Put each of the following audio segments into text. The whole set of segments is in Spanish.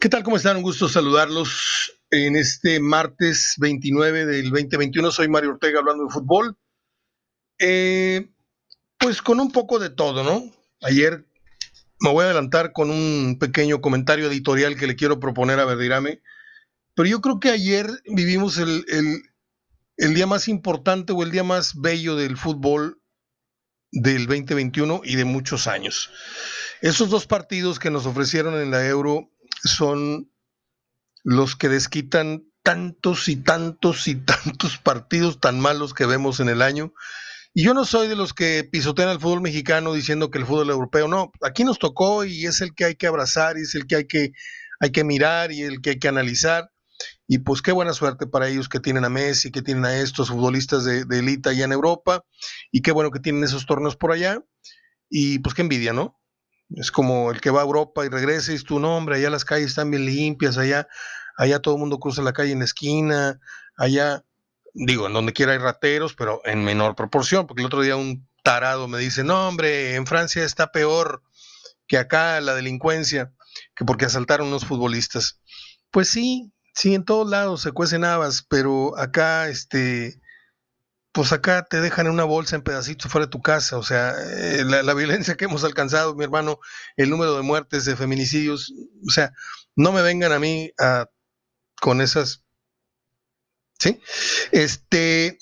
¿Qué tal? ¿Cómo están? Un gusto saludarlos en este martes 29 del 2021. Soy Mario Ortega hablando de fútbol. Eh, pues con un poco de todo, ¿no? Ayer me voy a adelantar con un pequeño comentario editorial que le quiero proponer a Verdirame. Pero yo creo que ayer vivimos el, el día más importante o el día más bello del fútbol del 2021 y de muchos años. Esos dos partidos que nos ofrecieron en la Euro son los que desquitan tantos y tantos y tantos partidos tan malos que vemos en el año. Y yo no soy de los que pisotean al fútbol mexicano diciendo que el fútbol europeo no, aquí nos tocó y es el que hay que abrazar y es el que hay que, hay que mirar y el que hay que analizar. Y pues qué buena suerte para ellos que tienen a Messi, que tienen a estos futbolistas de, de élite allá en Europa y qué bueno que tienen esos torneos por allá. Y pues qué envidia, ¿no? Es como el que va a Europa y regresa y es tu nombre, allá las calles están bien limpias, allá, allá todo el mundo cruza la calle en la esquina, allá, digo, en donde quiera hay rateros, pero en menor proporción, porque el otro día un tarado me dice, no hombre, en Francia está peor que acá la delincuencia, que porque asaltaron unos futbolistas. Pues sí, sí, en todos lados se cuecen habas, pero acá, este, pues acá te dejan en una bolsa en pedacitos fuera de tu casa. O sea, eh, la, violencia que hemos alcanzado, mi hermano, el número de muertes, de feminicidios, o sea, no me vengan a mí con esas. ¿Sí? Este.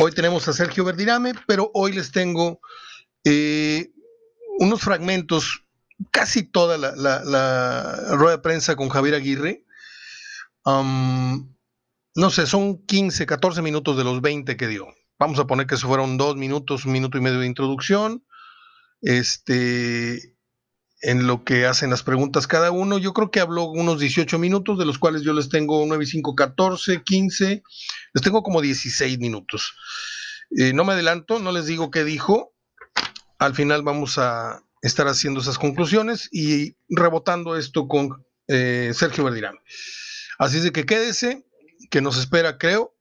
Hoy tenemos a Sergio Verdirame, pero hoy les tengo eh, unos fragmentos, casi toda la, rueda de prensa con Javier Aguirre no sé, son 15, 14 minutos de los 20 que dio. Vamos a poner que eso fueron dos minutos, un minuto y medio de introducción. Este, en lo que hacen las preguntas cada uno. Yo creo que habló unos 18 minutos, de los cuales yo les tengo 9 y 5, 14, 15. Les tengo como 16 minutos. Eh, no me adelanto, no les digo qué dijo. Al final vamos a estar haciendo esas conclusiones y rebotando esto con eh, Sergio Verdirán. Así es de que quédese que nos espera, creo,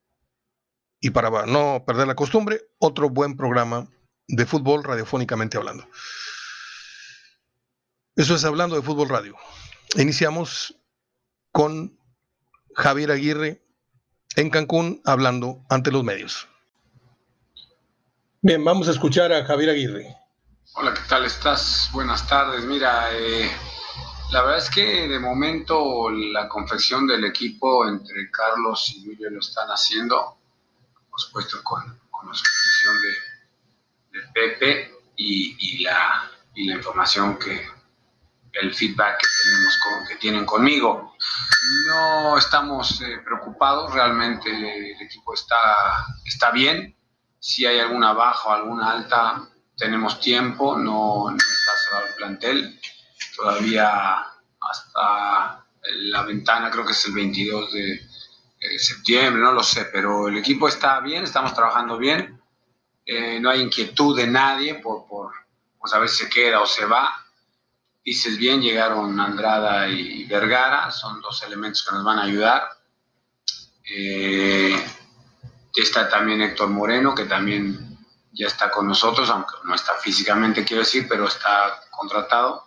y para no perder la costumbre, otro buen programa de fútbol radiofónicamente hablando. Eso es hablando de fútbol radio. Iniciamos con Javier Aguirre en Cancún hablando ante los medios. Bien, vamos a escuchar a Javier Aguirre. Hola, ¿qué tal estás? Buenas tardes. Mira, eh, la verdad es que de momento la confección del equipo entre Carlos y Julio lo están haciendo, por supuesto con, la supervisión de, Pepe y, la, la información que, el feedback que tenemos que tienen conmigo. No estamos eh, preocupados, realmente el equipo está, está bien. Si hay alguna baja o alguna alta, tenemos tiempo, no, no está cerrado el plantel todavía hasta la ventana, creo que es el 22 de septiembre, no lo sé, pero el equipo está bien, estamos trabajando bien, eh, no hay inquietud de nadie por, por, saber si se queda o se va. Dices bien, llegaron Andrada y Vergara, son dos elementos que nos van a ayudar. Eh, está también Héctor Moreno, que también ya está con nosotros, aunque no está físicamente, quiero decir, pero está contratado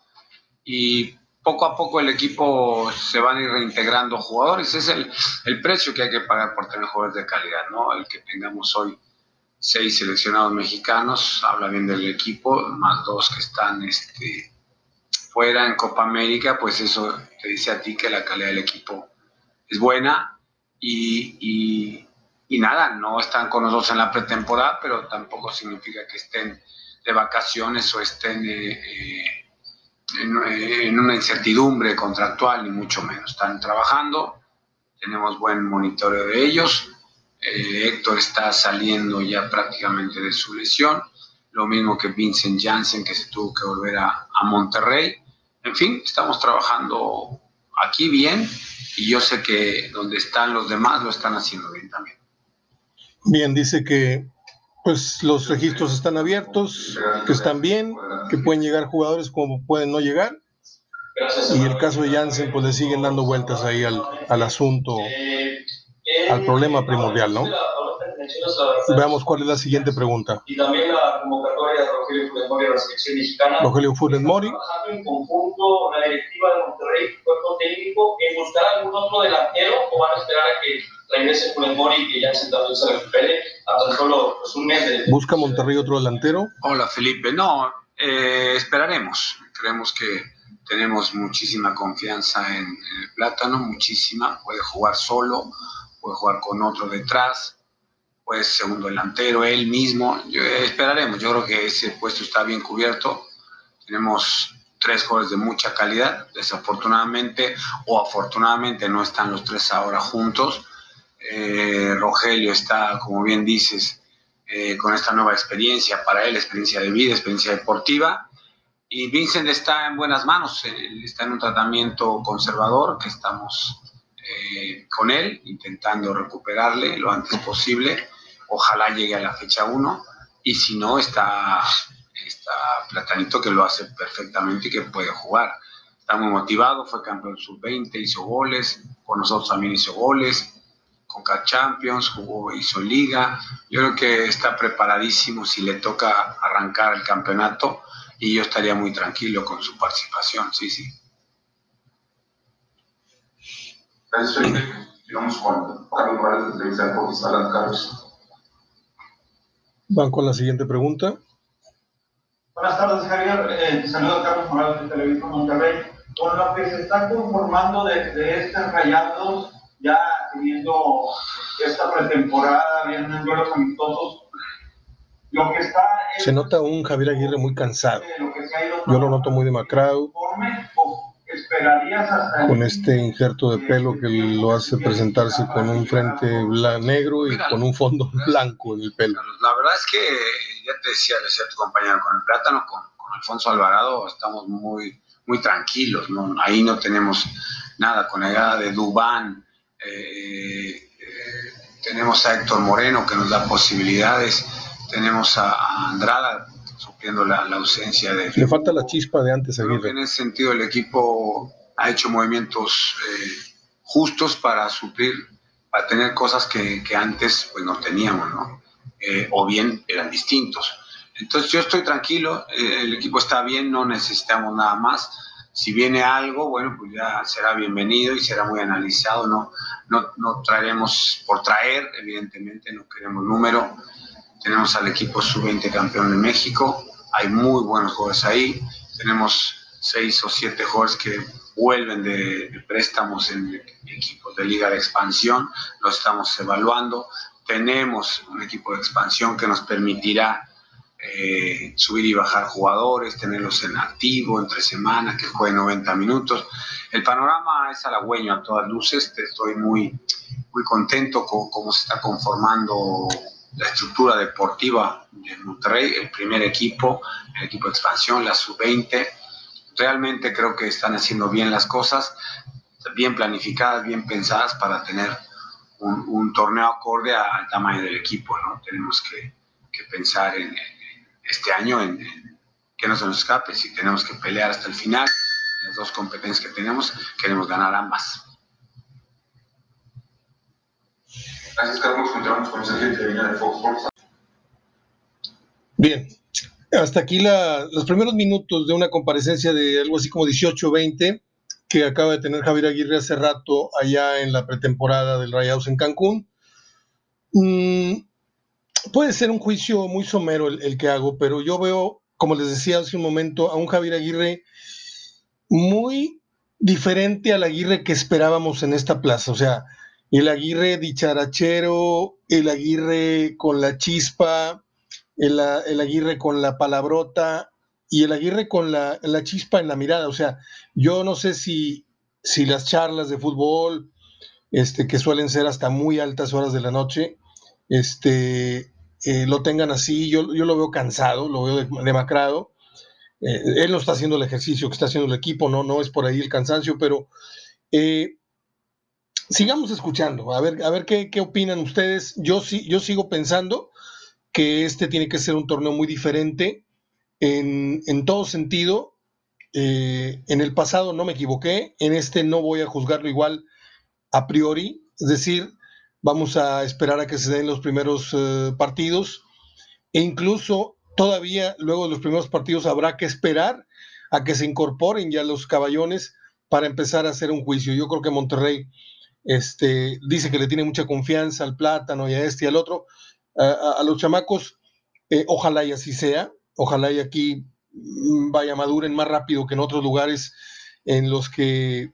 y poco a poco el equipo se van a ir reintegrando jugadores. Es el, el, precio que hay que pagar por tener jugadores de calidad, ¿no? El que tengamos hoy seis seleccionados mexicanos, habla bien del equipo, más dos que están este, fuera en Copa América, pues eso te dice a ti que la calidad del equipo es buena y, y, nada, no están con nosotros en la pretemporada, pero tampoco significa que estén de vacaciones o estén... Eh, eh, en, una incertidumbre contractual, ni mucho menos. Están trabajando, tenemos buen monitoreo de ellos. Eh, Héctor está saliendo ya prácticamente de su lesión, lo mismo que Vincent Janssen, que se tuvo que volver a, a Monterrey. En fin, estamos trabajando aquí bien y yo sé que donde están los demás lo están haciendo bien también. Bien, dice que pues los registros están abiertos, que están bien, que pueden llegar jugadores como pueden no llegar. Y el caso de Janssen, pues le siguen dando vueltas ahí al, asunto, al problema primordial, ¿no? Veamos cuál es la siguiente pregunta. Y también la convocatoria de Rogelio Funes Mori a la selección mexicana. Rogelio Funes Mori. trabajando en conjunto la directiva de Monterrey, cuerpo técnico, en buscar algún otro delantero o van a esperar a que regrese Funes Mori que ya sentado se recupere a tan solo pues, un mes de... ¿Busca Monterrey otro delantero? Hola Felipe, no, eh, esperaremos. Creemos que tenemos muchísima confianza en, en el plátano, muchísima. Puede jugar solo, puede jugar con otro detrás pues segundo delantero, él mismo. Yo, eh, esperaremos, yo creo que ese puesto está bien cubierto. Tenemos tres jugadores de mucha calidad, desafortunadamente o afortunadamente no están los tres ahora juntos. Eh, Rogelio está, como bien dices, eh, con esta nueva experiencia para él, experiencia de vida, experiencia deportiva. Y Vincent está en buenas manos, está en un tratamiento conservador que estamos con él, intentando recuperarle lo antes posible ojalá llegue a la fecha 1 y si no está, Platanito que lo hace perfectamente y que puede jugar. Está muy motivado, fue campeón sub-20, hizo goles, con nosotros también hizo goles, con Champions, jugó, hizo liga. Yo creo que está preparadísimo si le toca arrancar el campeonato y yo estaría muy tranquilo con su participación, sí, sí. Van con la siguiente pregunta. Buenas tardes, Javier. Eh, saludo a Carlos Morales de Televisión Monterrey. Con lo que se está conformando de, de estos rayados, ya teniendo esta pretemporada, vienen duelos amistosos, lo que está... Se nota un Javier Aguirre muy cansado. Yo lo noto muy demacrado. Con este injerto de pelo que lo hace presentarse con un frente negro y con un fondo blanco en el pelo. La verdad es que, ya te decía, decía tu compañero, con el plátano, con, Alfonso Alvarado, estamos muy, muy tranquilos, ¿no? ahí no tenemos nada, con la llegada de Dubán, eh, eh, tenemos a Héctor Moreno que nos da posibilidades, tenemos a Andrada la, la, ausencia de... Le falta la chispa de antes. En ese sentido, el equipo ha hecho movimientos eh, justos para suplir, para tener cosas que, que antes pues, no teníamos, ¿no? Eh, o bien eran distintos. Entonces yo estoy tranquilo, eh, el equipo está bien, no necesitamos nada más. Si viene algo, bueno, pues ya será bienvenido y será muy analizado, ¿no? No, no traeremos por traer, evidentemente, no queremos número, tenemos al equipo sub-20 campeón de México, hay muy buenos jugadores ahí, tenemos seis o siete jugadores que vuelven de, préstamos en equipos de liga de expansión, los estamos evaluando, tenemos un equipo de expansión que nos permitirá eh, subir y bajar jugadores, tenerlos en activo entre semanas, que jueguen 90 minutos. El panorama es halagüeño a todas luces, estoy muy, muy contento con cómo se está conformando la estructura deportiva de Monterrey, el primer equipo, el equipo de expansión, la sub-20. Realmente creo que están haciendo bien las cosas, bien planificadas, bien pensadas para tener un, torneo acorde al tamaño del equipo. ¿no? Tenemos que, pensar en, este año en, que no se nos escape, si tenemos que pelear hasta el final, las dos competencias que tenemos, queremos ganar ambas. Gracias, Carlos. Continuamos con de Fox Bien, hasta aquí los primeros minutos de una comparecencia de algo así como 18-20 que acaba de tener Javier Aguirre hace rato allá en la pretemporada del Rayados en Cancún. Mm, puede ser un juicio muy somero el, el, que hago, pero yo veo, como les decía hace un momento, a un Javier Aguirre muy diferente al Aguirre que esperábamos en esta plaza. O sea, el Aguirre dicharachero, el Aguirre con la chispa, el, Aguirre con la palabrota y el Aguirre con la, chispa en la mirada. O sea, yo no sé si, si las charlas de fútbol, este, que suelen ser hasta muy altas horas de la noche, este, eh, lo tengan así. Yo, yo, lo veo cansado, lo veo demacrado. Eh, él no está haciendo el ejercicio que está haciendo el equipo, no, no es por ahí el cansancio, pero eh, sigamos escuchando, a ver, a ver qué, opinan ustedes. Yo, sí, yo sigo pensando que este tiene que ser un torneo muy diferente en, todo sentido. Eh, en el pasado no me equivoqué, en este no voy a juzgarlo igual a priori, es decir, Vamos a esperar a que se den los primeros eh, partidos e incluso todavía luego de los primeros partidos habrá que esperar a que se incorporen ya los caballones para empezar a hacer un juicio. Yo creo que Monterrey este, dice que le tiene mucha confianza al plátano y a este y al otro. A, los chamacos, eh, ojalá y así sea, ojalá y aquí mm, vaya maduren más rápido que en otros lugares en los que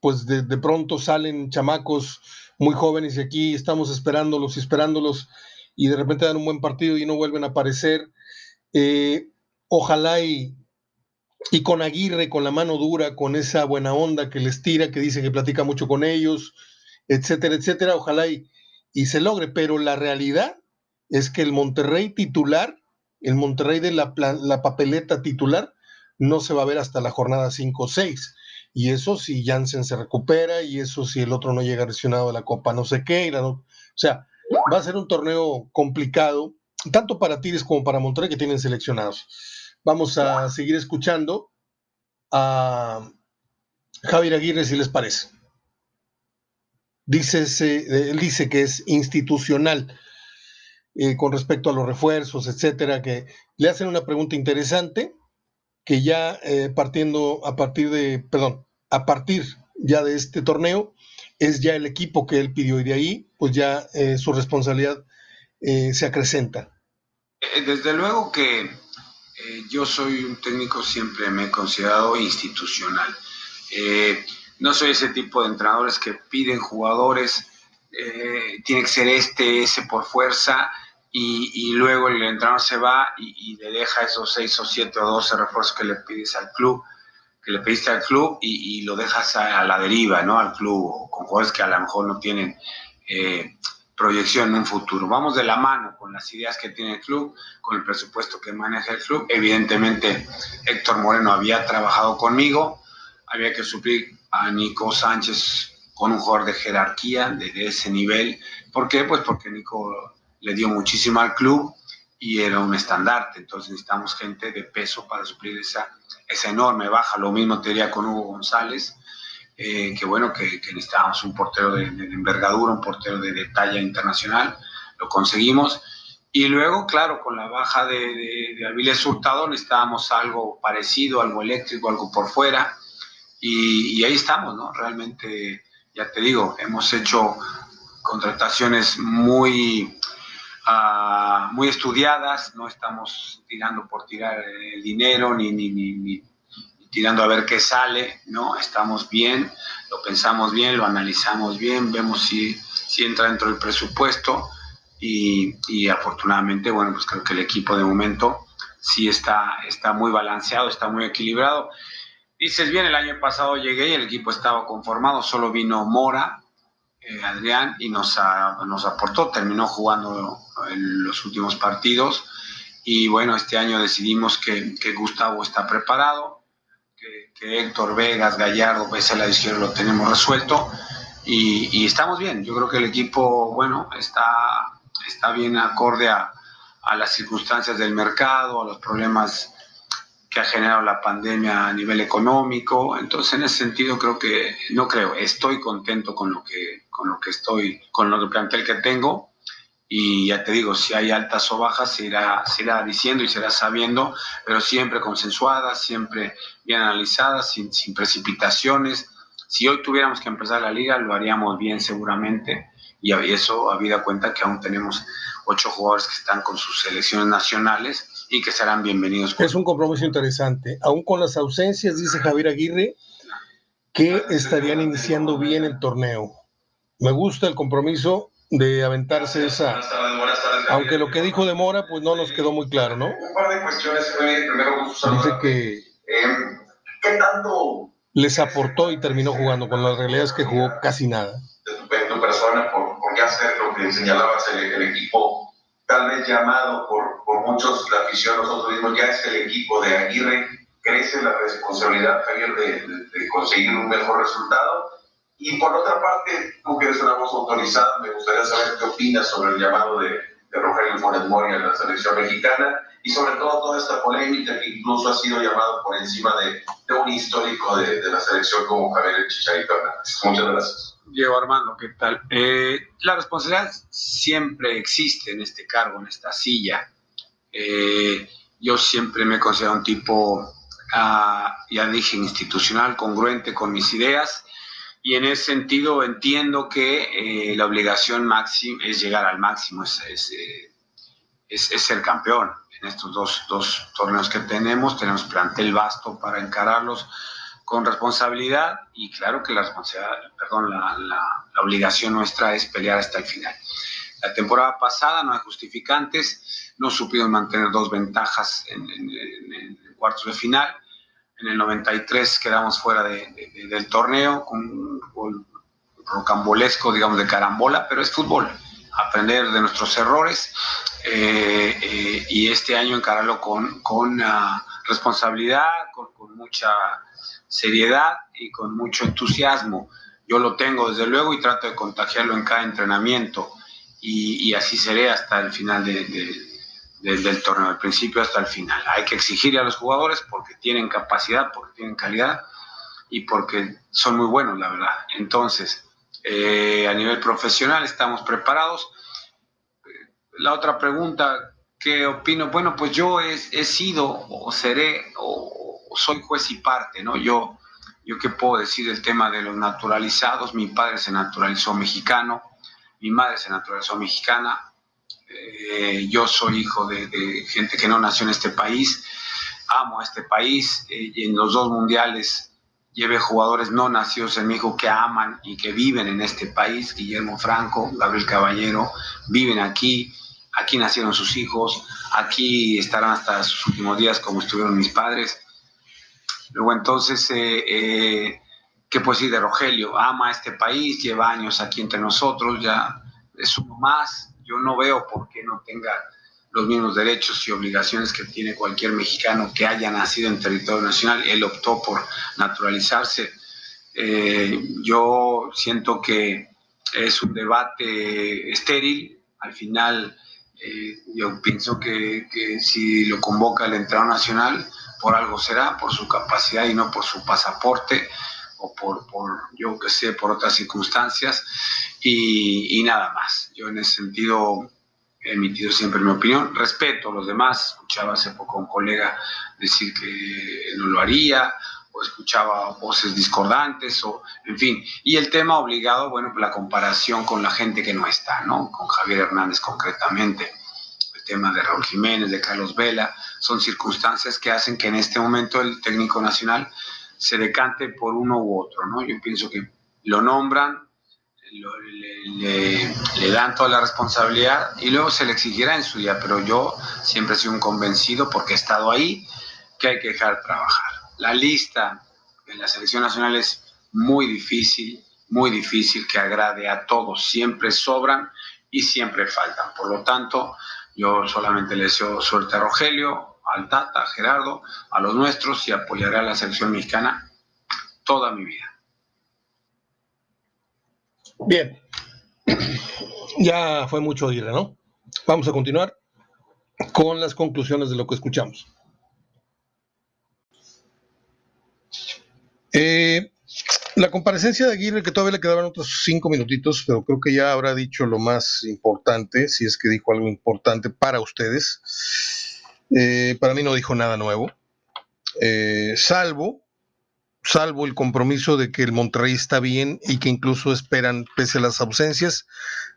pues de, pronto salen chamacos muy jóvenes y aquí estamos esperándolos y esperándolos y de repente dan un buen partido y no vuelven a aparecer. Eh, ojalá y, y con Aguirre, con la mano dura, con esa buena onda que les tira, que dice que platica mucho con ellos, etcétera, etcétera, ojalá y, y se logre, pero la realidad es que el Monterrey titular, el Monterrey de la, la papeleta titular, no se va a ver hasta la jornada 5 o 6. Y eso si Jansen se recupera, y eso si el otro no llega lesionado a la Copa no sé qué. o sea, va a ser un torneo complicado, tanto para Tigres como para Monterrey que tienen seleccionados. Vamos a seguir escuchando a Javier Aguirre, si les parece. Dice, él dice que es institucional eh, con respecto a los refuerzos, etcétera, que le hacen una pregunta interesante que ya eh, partiendo a partir de, perdón, a partir ya de este torneo, es ya el equipo que él pidió y de ahí, pues ya eh, su responsabilidad se acrecenta. Desde luego que eh, yo soy un técnico, siempre me he considerado institucional. Eh, no soy ese tipo de entrenadores que piden jugadores, eh, tiene que ser este, ese por fuerza, y, luego el entrenador se va y, le deja esos seis o siete o doce refuerzos que le pides al club, que le pediste al club, y, lo dejas a, la deriva, ¿no? Al club, con jugadores que a lo mejor no tienen proyección en un futuro. Vamos de la mano con las ideas que tiene el club, con el presupuesto que maneja el club. Evidentemente, Héctor Moreno había trabajado conmigo, había que suplir a Nico Sánchez con un jugador de jerarquía, de, ese nivel. ¿Por qué? Pues porque Nico le dio muchísimo al club y era un estandarte, entonces necesitamos gente de peso para suplir esa, esa enorme baja. Lo mismo te diría con Hugo González, eh, que bueno, que, necesitábamos un portero de, envergadura, un portero de, talla internacional, lo conseguimos. Y luego, claro, con la baja de, de, Avilés Hurtado necesitábamos algo parecido, algo eléctrico, algo por fuera. Y, ahí estamos, ¿no? Realmente, ya te digo, hemos hecho contrataciones muy, ah, muy estudiadas, no estamos tirando por tirar el dinero ni, ni, ni tirando a ver qué sale, ¿no? Estamos bien, lo pensamos bien, lo analizamos bien, vemos si, si entra dentro del presupuesto y, y, afortunadamente, bueno, pues creo que el equipo de momento sí está, está muy balanceado, está muy equilibrado. Dices bien, el año pasado llegué y el equipo estaba conformado, solo vino Mora, eh, Adrián, y nos, nos aportó, terminó jugando los últimos partidos. Y bueno, este año decidimos que, que Gustavo está preparado, que, Héctor Vegas, Gallardo, pues el la izquierda lo tenemos resuelto y, estamos bien. Yo creo que el equipo, bueno, está, está bien acorde a, a las circunstancias del mercado, a los problemas que ha generado la pandemia a nivel económico. Entonces, en ese sentido, creo que, no creo, estoy contento con lo que, con lo que estoy, con lo que plantel que tengo y ya te digo, si hay altas o bajas, se irá, diciendo y se irá sabiendo, pero siempre consensuadas, siempre bien analizadas, sin, sin precipitaciones. Si hoy tuviéramos que empezar la liga, lo haríamos bien seguramente, y eso habida cuenta que aún tenemos ocho jugadores que están con sus selecciones nacionales y que serán bienvenidos. Es un compromiso interesante. Aún con las ausencias, dice Javier Aguirre, que estarían iniciando bien el torneo. Me gusta el compromiso de aventarse esa. Aunque lo que dijo de Mora, pues no nos quedó muy claro, ¿no? Un par de cuestiones. Primero, Dice que. Em, ¿Qué tanto les aportó y terminó jugando? Con la realidad es que jugó casi nada. De tu, persona, por, por, qué hacer lo que señalabas, el, el equipo, tal vez llamado por, por muchos, la afición, nosotros mismos, ya es el equipo de Aguirre. ¿Crece la responsabilidad, Javier, de, de conseguir un mejor resultado? Y por otra parte, tú que eres una voz autorizada, me gustaría saber qué opinas sobre el llamado de, de Rogelio Funes Mori a la selección mexicana y sobre todo toda esta polémica que incluso ha sido llamado por encima de, de un histórico de, de, la selección como Javier Chicharito Hernández. Muchas gracias. Diego Armando, ¿qué tal? Eh, la responsabilidad siempre existe en este cargo, en esta silla. Eh, yo siempre me he considerado un tipo, ah, ya dije, institucional, congruente con mis ideas, y en ese sentido entiendo que eh, la obligación máxima es llegar al máximo, es, es, es, ser campeón. En estos dos, dos torneos que tenemos, tenemos plantel vasto para encararlos con responsabilidad y claro que la responsabilidad, perdón, la, la, obligación nuestra es pelear hasta el final. La temporada pasada no hay justificantes, no supieron mantener dos ventajas en, en, cuartos de final. En el 93 quedamos fuera de, del torneo con un rocambolesco, digamos, de carambola, pero es fútbol. Aprender de nuestros errores eh, eh, y este año encararlo con, con uh, responsabilidad, con, mucha seriedad y con mucho entusiasmo. Yo lo tengo desde luego y trato de contagiarlo en cada entrenamiento y, y así seré hasta el final de, de, del torneo, del principio hasta el final. Hay que exigirle a los jugadores porque tienen capacidad, porque tienen calidad y porque son muy buenos, la verdad. Entonces, eh, a nivel profesional estamos preparados. La otra pregunta, ¿qué opino? Bueno, pues yo he, he sido o seré o soy juez y parte, ¿no? Yo, yo qué puedo decir del tema de los naturalizados, mi padre se naturalizó mexicano, mi madre se naturalizó mexicana, eh, yo soy hijo de, gente que no nació en este país, amo a este país eh, y en los dos mundiales llevé jugadores no nacidos en México que aman y que viven en este país, Guillermo Franco, Gabriel Caballero, viven aquí, aquí nacieron sus hijos, aquí estarán hasta sus últimos días como estuvieron mis padres. Luego entonces, ¿qué puedo decir de Rogelio? Ama este país, lleva años aquí entre nosotros, ya es uno más. Yo no veo por qué no tenga los mismos derechos y obligaciones que tiene cualquier mexicano que haya nacido en territorio nacional. Él optó por naturalizarse. Eh, yo siento que es un debate estéril. Al final, eh, yo pienso que, que, si lo convoca el entrenador nacional, por algo será, por su capacidad y no por su pasaporte o por, por yo que sé, por otras circunstancias y, y, nada más. Yo en ese sentido he emitido siempre mi opinión, respeto a los demás, escuchaba hace poco a un colega decir que no lo haría o escuchaba voces discordantes o en fin, y el tema obligado, bueno, la comparación con la gente que no está, ¿no? Con Javier Hernández concretamente tema de Raúl Jiménez, de Carlos Vela, son circunstancias que hacen que en este momento el técnico nacional se decante por uno u otro, ¿no? Yo pienso que lo nombran, le, dan toda la responsabilidad y luego se le exigirá en su día, pero yo siempre he sido un convencido porque he estado ahí que hay que dejar trabajar. La lista en la selección nacional es muy difícil, muy difícil que agrade a todos, siempre sobran y siempre faltan. Por lo tanto, yo solamente le deseo suerte a Rogelio, al Tata, Gerardo, a los nuestros y apoyaré a la selección mexicana toda mi vida. Bien, ya fue mucho oírle, ¿no? Vamos a continuar con las conclusiones de lo que escuchamos. Eh, la comparecencia de Aguirre, que todavía le quedaban otros cinco minutitos, pero creo que ya habrá dicho lo más importante, si es que dijo algo importante para ustedes. Eh, para mí no dijo nada nuevo, eh, salvo, salvo el compromiso de que el Monterrey está bien y que incluso esperan, pese a las ausencias,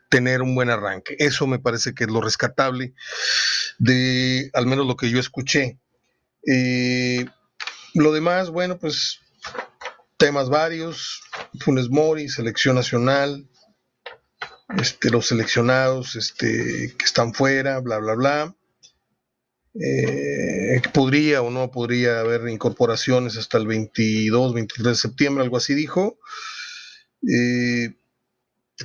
tener un buen arranque. Eso me parece que es lo rescatable de al menos lo que yo escuché. Eh, lo demás, bueno, pues temas varios, Funes Mori, selección nacional, este, los seleccionados este, que están fuera, bla, bla, bla. Eh, podría o no podría haber incorporaciones hasta el 22, 23 de septiembre, algo así dijo. Eh,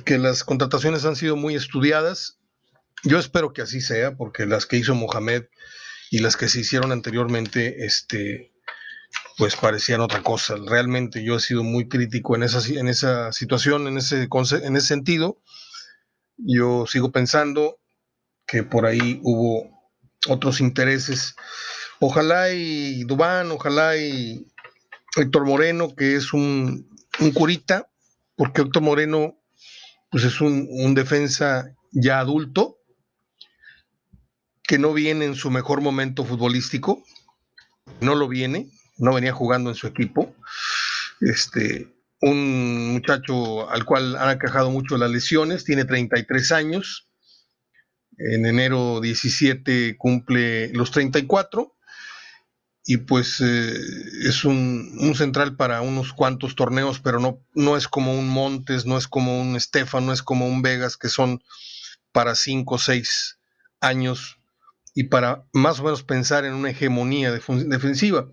que las contrataciones han sido muy estudiadas. Yo espero que así sea, porque las que hizo Mohamed y las que se hicieron anteriormente, este, pues parecían otra cosa. Realmente yo he sido muy crítico en esa, en esa situación, en ese, en ese sentido. Yo sigo pensando que por ahí hubo otros intereses. Ojalá y Dubán, ojalá y Héctor Moreno, que es un, un curita, porque Héctor Moreno pues es un, un defensa ya adulto, que no viene en su mejor momento futbolístico, no lo viene, no venía jugando en su equipo. Este, un muchacho al cual han acajado mucho las lesiones, tiene 33 años, en enero 17 cumple los 34 y pues eh, es un, un, central para unos cuantos torneos, pero no, no es como un Montes, no es como un Estefan, no es como un Vegas, que son para 5 o 6 años y para más o menos pensar en una hegemonía defensiva.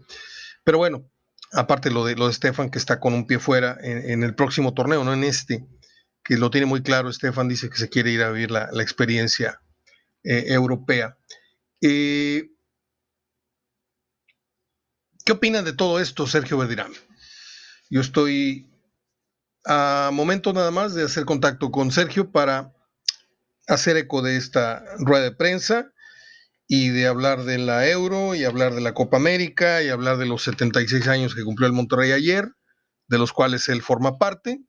Pero bueno, aparte lo de, lo de Stefan, que está con un pie fuera en, el próximo torneo, no en este, que lo tiene muy claro, Stefan dice que se quiere ir a vivir la, la experiencia eh, europea. Eh, ¿Qué opinan de todo esto, Sergio Verdirame? Yo estoy a momento nada más de hacer contacto con Sergio para hacer eco de esta rueda de prensa y de hablar de la Euro y hablar de la Copa América y hablar de los 76 años que cumplió el Monterrey ayer, de los cuales él forma parte.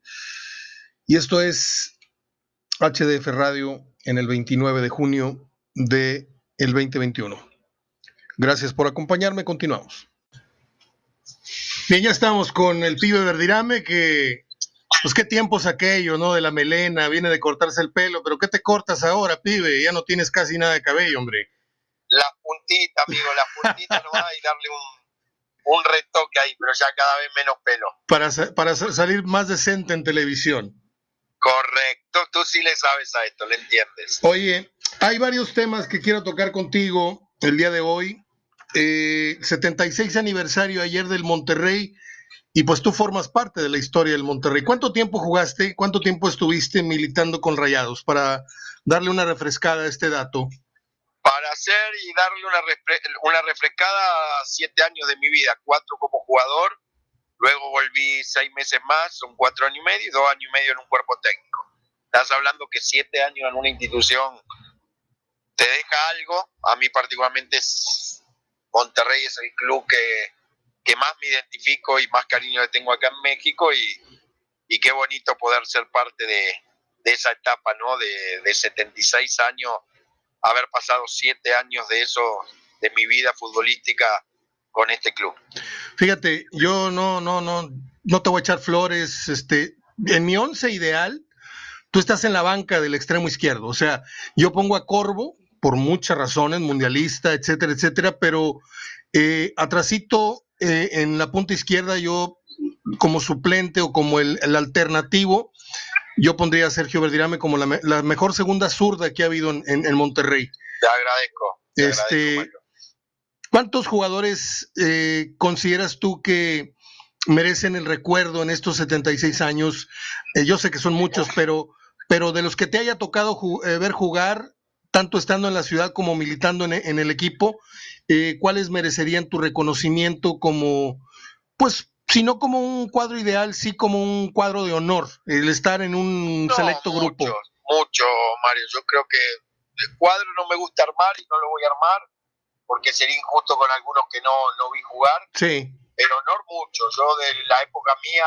Y esto es HDF Radio en el 29 de junio de el 2021. Gracias por acompañarme, continuamos. Bien, ya estamos con el pibe Verdirame, que, pues qué tiempos aquello, ¿no? De la melena, viene de cortarse el pelo, pero ¿qué te cortas ahora, pibe? Ya no tienes casi nada de cabello, hombre. La puntita, amigo, la puntita nomás y darle un, un retoque ahí, pero ya cada vez menos pelo. Para, para salir más decente en televisión. Correcto, tú sí le sabes a esto, le entiendes. Oye, hay varios temas que quiero tocar contigo el día de hoy eh, 76 aniversario ayer del Monterrey y pues tú formas parte de la historia del Monterrey. ¿Cuánto tiempo jugaste? ¿Cuánto tiempo estuviste militando con Rayados para darle una refrescada a este dato? Para hacer y darle una, una refrescada siete años de mi vida, cuatro como jugador, luego volví seis meses más, son cuatro años y medio y dos años y medio en un cuerpo técnico. Estás hablando que siete años en una institución te deja algo, a mí particularmente Monterrey es el club que, más me identifico y más cariño le tengo acá en México y, y qué bonito poder ser parte de, esa etapa, ¿no? De, de, 76 años, haber pasado siete años de eso, de mi vida futbolística con este club. Fíjate, yo no, no, no, no te voy a echar flores, este, en mi once ideal, tú estás en la banca del extremo izquierdo, o sea, yo pongo a Corvo, por muchas razones, mundialista, etcétera, etcétera, pero eh, atrasito eh, en la punta izquierda yo como suplente o como el, alternativo, yo pondría a Sergio Verdirame como la, mejor segunda zurda que ha habido en, Monterrey. Te agradezco. este, ¿Cuántos jugadores eh, consideras tú que merecen el recuerdo en estos 76 años? Eh, yo sé que son muchos, pero, pero de los que te haya tocado ver jugar, tanto estando en la ciudad como militando en, el equipo, eh, ¿cuáles merecerían tu reconocimiento como, pues, si no como un cuadro ideal, sí como un cuadro de honor, el estar en un selecto grupo? Mucho, Mario. Yo creo que el cuadro no me gusta armar y no lo voy a armar porque sería injusto con algunos que no, no vi jugar. Sí. Pero honor mucho. Yo de la época mía,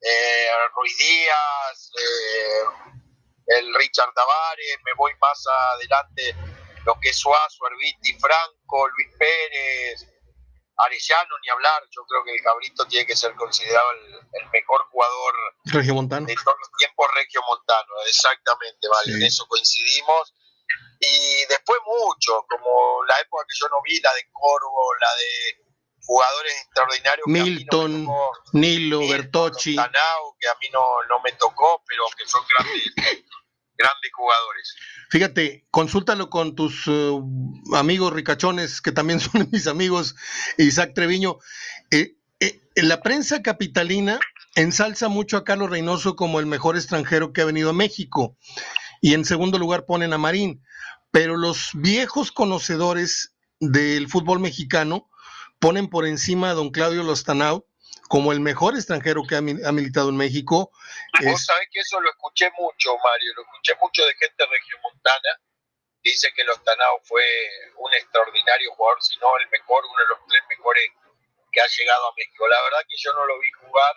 eh, Ruiz Díaz, eh, el Richard Tavares, me voy más adelante, lo que es Suazo, Herbiti, Franco, Luis Pérez, Arellano, ni hablar. Yo creo que el Cabrito tiene que ser considerado el, mejor jugador Montano. de todos los tiempos Montano, exactamente, vale, en eso coincidimos. Y después mucho, como la época que yo no vi, la de Corvo, la de jugadores extraordinarios. Milton, Nilo, Bertocci. que a mí no, no me tocó, pero que son grandes grandes jugadores. Fíjate, consúltalo con tus eh, amigos ricachones, que también son mis amigos, Isaac Treviño. Eh, eh, la prensa capitalina ensalza mucho a Carlos Reynoso como el mejor extranjero que ha venido a México. Y en segundo lugar ponen a Marín. Pero los viejos conocedores del fútbol mexicano ponen por encima a don Claudio Lostanau como el mejor extranjero que ha, militado en México. Vos sabés que eso lo escuché mucho, Mario, lo escuché mucho de gente regiomontana. Dice que Lostanao fue un extraordinario jugador, si no el mejor, uno de los tres mejores que ha llegado a México. La verdad que yo no lo vi jugar,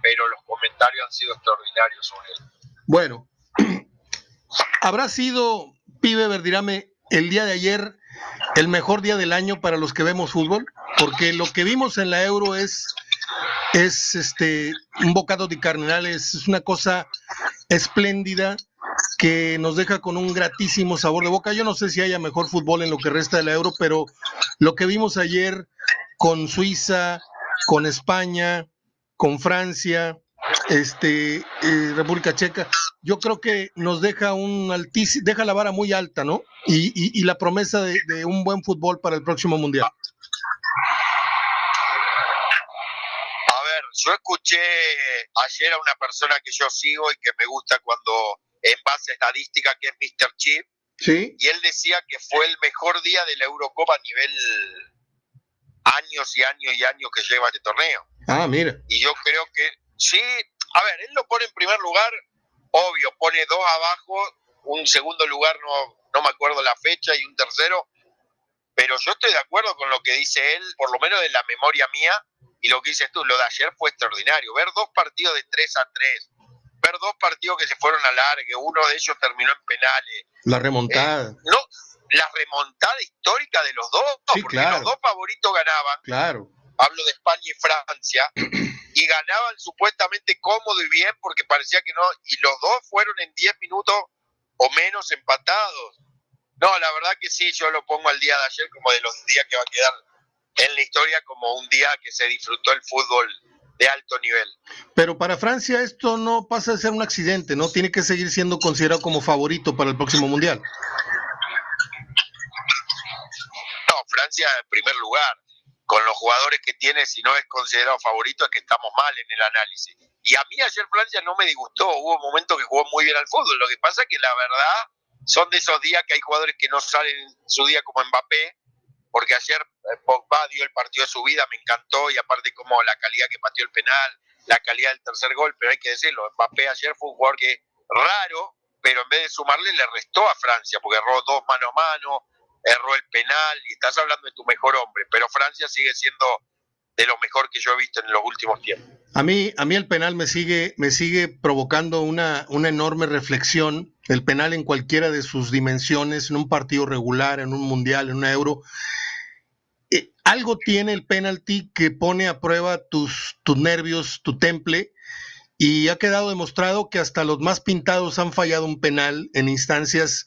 pero los comentarios han sido extraordinarios sobre él. Bueno, habrá sido, pibe Verdirame, el día de ayer el mejor día del año para los que vemos fútbol, porque lo que vimos en la Euro es, es este, un bocado de cardenales, es una cosa espléndida que nos deja con un gratísimo sabor de boca. Yo no sé si haya mejor fútbol en lo que resta de la Euro, pero lo que vimos ayer con Suiza, con España, con Francia, este, eh, República Checa, yo creo que nos deja un altísimo, deja la vara muy alta, ¿no? Y, y, la promesa de, de, un buen fútbol para el próximo mundial. A ver, yo escuché ayer a una persona que yo sigo y que me gusta cuando en base a estadística, que es Mr. Chip, ¿Sí? y él decía que fue el mejor día de la Eurocopa a nivel años y años y años que lleva este torneo. Ah, mira. Y yo creo que sí, a ver, él lo pone en primer lugar, obvio, pone dos abajo, un segundo lugar no, no me acuerdo la fecha y un tercero, pero yo estoy de acuerdo con lo que dice él, por lo menos de la memoria mía, y lo que dices tú, lo de ayer fue extraordinario, ver dos partidos de 3 a 3, ver dos partidos que se fueron a largue, uno de ellos terminó en penales. La remontada. Eh, no, la remontada histórica de los dos, Sí, porque claro. los dos favoritos ganaban, Claro. Hablo de España y Francia, y ganaban supuestamente cómodo y bien porque parecía que no, y los dos fueron en 10 minutos o menos empatados. No, la verdad que sí, yo lo pongo al día de ayer como de los días que va a quedar en la historia como un día que se disfrutó el fútbol de alto nivel. Pero para Francia esto no pasa de ser un accidente, ¿no? Tiene que seguir siendo considerado como favorito para el próximo mundial. No, Francia en primer lugar, con los jugadores que tiene, si no es considerado favorito, es que estamos mal en el análisis. Y a mí ayer Francia no me disgustó, hubo momentos que jugó muy bien al fútbol, lo que pasa es que la verdad son de esos días que hay jugadores que no salen su día como Mbappé, porque ayer eh, Pogba dio el partido de su vida, me encantó, y aparte como la calidad que pateó el penal, la calidad del tercer gol, pero hay que decirlo, Mbappé ayer fue un jugador que raro, pero en vez de sumarle le restó a Francia, porque erró dos mano a mano, erró el penal, y estás hablando de tu mejor hombre, pero Francia sigue siendo de lo mejor que yo he visto en los últimos tiempos. A mí, a mí el penal me sigue, me sigue provocando una, una enorme reflexión. El penal en cualquiera de sus dimensiones, en un partido regular, en un mundial, en un euro. Eh, algo tiene el penalti que pone a prueba tus, tus nervios, tu temple, y ha quedado demostrado que hasta los más pintados han fallado un penal en instancias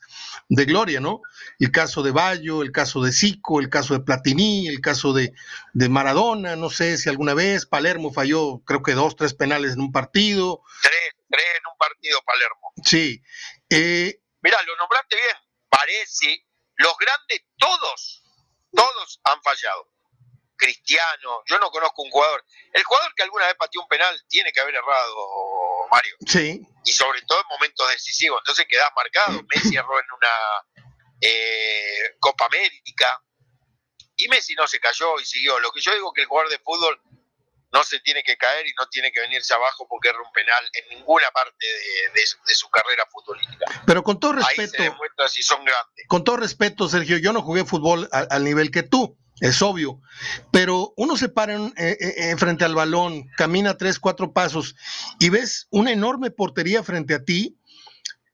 de gloria, ¿no? El caso de Bayo, el caso de Zico, el caso de Platini, el caso de, de Maradona, no sé si alguna vez Palermo falló, creo que dos, tres penales en un partido. Tres, tres en un partido, Palermo. Sí. Eh, Mira, lo nombraste bien. Parece, los grandes, todos, todos han fallado. Cristiano, yo no conozco un jugador. El jugador que alguna vez pateó un penal tiene que haber errado, Mario. sí, Y sobre todo en momentos decisivos. Entonces quedás marcado. Messi erró en una eh, Copa América. Y Messi no se cayó y siguió. Lo que yo digo que el jugador de fútbol no se tiene que caer y no tiene que venirse abajo porque erra un penal en ninguna parte de, de su, de su carrera futbolística. pero con todo Ahí respeto. se si son grandes. con todo respeto, Sergio, yo no jugué fútbol al nivel que tú, es obvio, pero uno se para en, eh, eh, frente al balón, camina tres, cuatro pasos y ves una enorme portería frente a ti